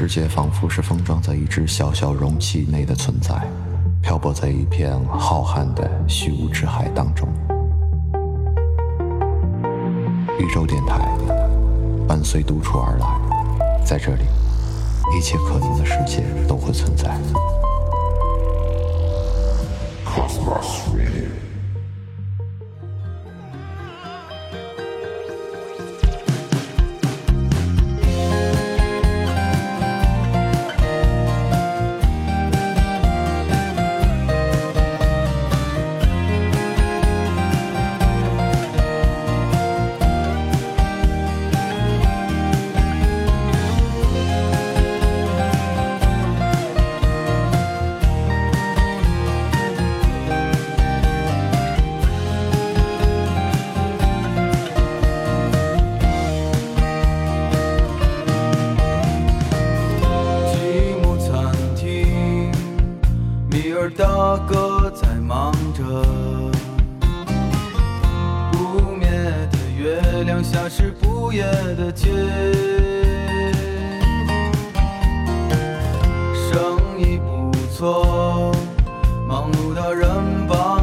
世界仿佛是封装在一只小小容器内的存在，漂泊在一片浩瀚的虚无之海当中。宇宙电台伴随独处而来，在这里，一切可能的世界都会存在。大哥在忙着，不灭的月亮下是不夜的街，生意不错，忙碌的人把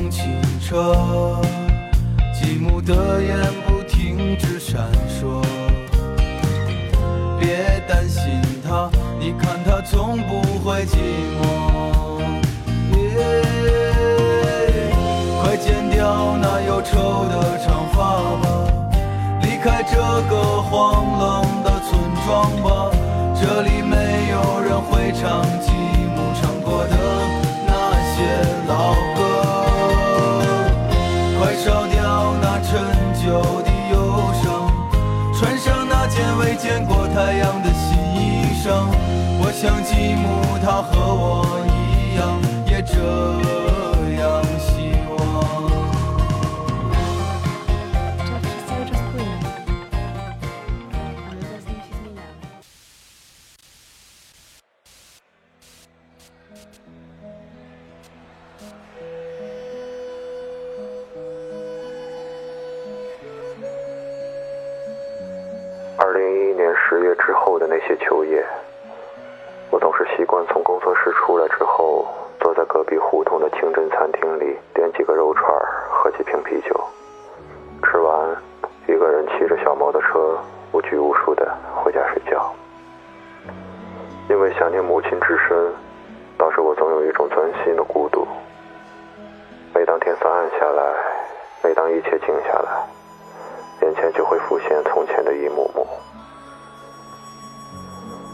夜空清澈，吉姆的眼不停止闪烁。别担心他，你看他从不会寂寞。耶，快剪掉那忧愁的长发吧，离开这个荒冷的村庄吧。这里没有人会唱吉姆见过太阳的新衣裳。我想吉姆他和二零一一年十月之后的那些秋夜，我总是习惯从工作室出来之后，坐在隔壁胡同的清真餐厅里，点几个肉串，喝几瓶啤酒，吃完，一个人骑着小摩托车，无拘无束的回家睡觉。因为想念母亲之深，导致我总有一种钻心的孤独。每当天色暗下来，每当一切静下来，前就会浮现从前的一幕幕。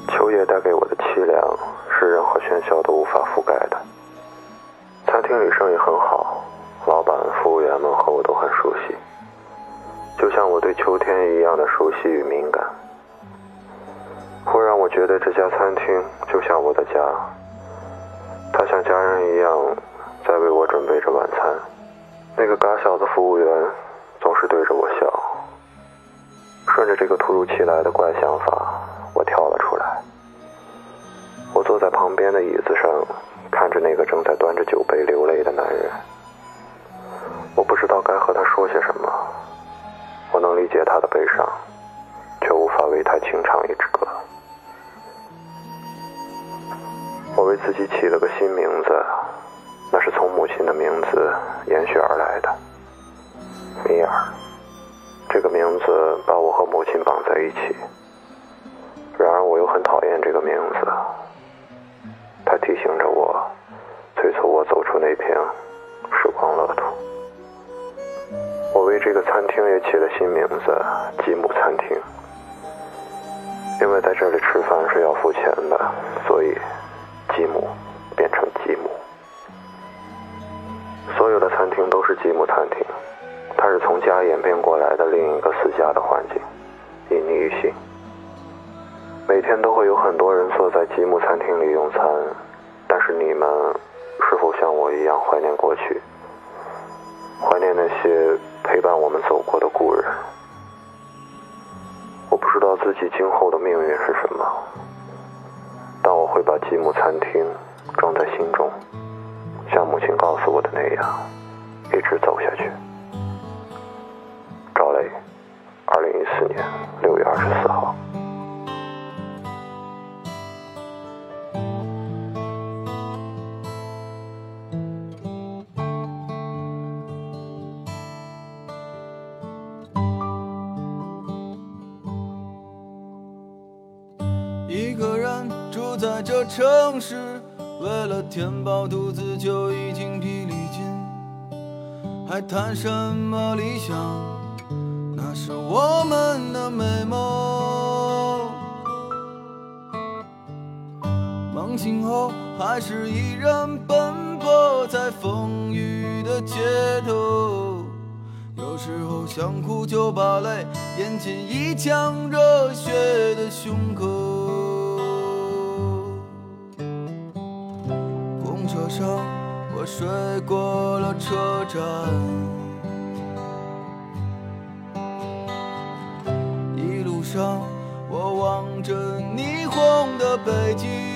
秋夜带给我的凄凉，是任何喧嚣都无法覆盖的。餐厅里生意很好，老板、服务员们和我都很熟悉，就像我对秋天一样的熟悉与敏感。会让我觉得这家餐厅就像我的家，它像家人一样在为我准备着晚餐。那个嘎小子服务员突如其来的怪想法，我跳了出来。我坐在旁边的椅子上，看着那个正在端着酒杯流泪的男人。我不知道该和他说些什么。我能理解他的悲伤，却无法为他轻唱一支歌。我为自己起了个新名字，那是从母亲的名字延续而来的，米尔。这个名字把我和母亲绑在一起。然而，我又很讨厌这个名字，它提醒着我，催促我走出那片时光乐土。我为这个餐厅也起了新名字——吉姆餐厅，因为在这里吃饭是要付钱的，所以吉姆变成吉姆。所有的餐厅都是吉姆餐厅，它是从家演变过来的另一个私家的环境，隐匿于心。每天都会有很多人坐在吉姆餐厅里用餐，但是你们是否像我一样怀念过去，怀念那些陪伴我们走过的故人？我不知道自己今后的命运是什么，但我会把吉姆餐厅装在心中。像母亲告诉我的那样，一直走下去。四年六月二十四号。一个人住在这城市，为了填饱肚子就已经疲力尽，还谈什么理想？那是我们醒后，还是依然奔波在风雨的街头。有时候想哭就把泪咽进一腔热血的胸口。公车上我睡过了车站，一路上我望着霓虹的北京。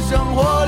生活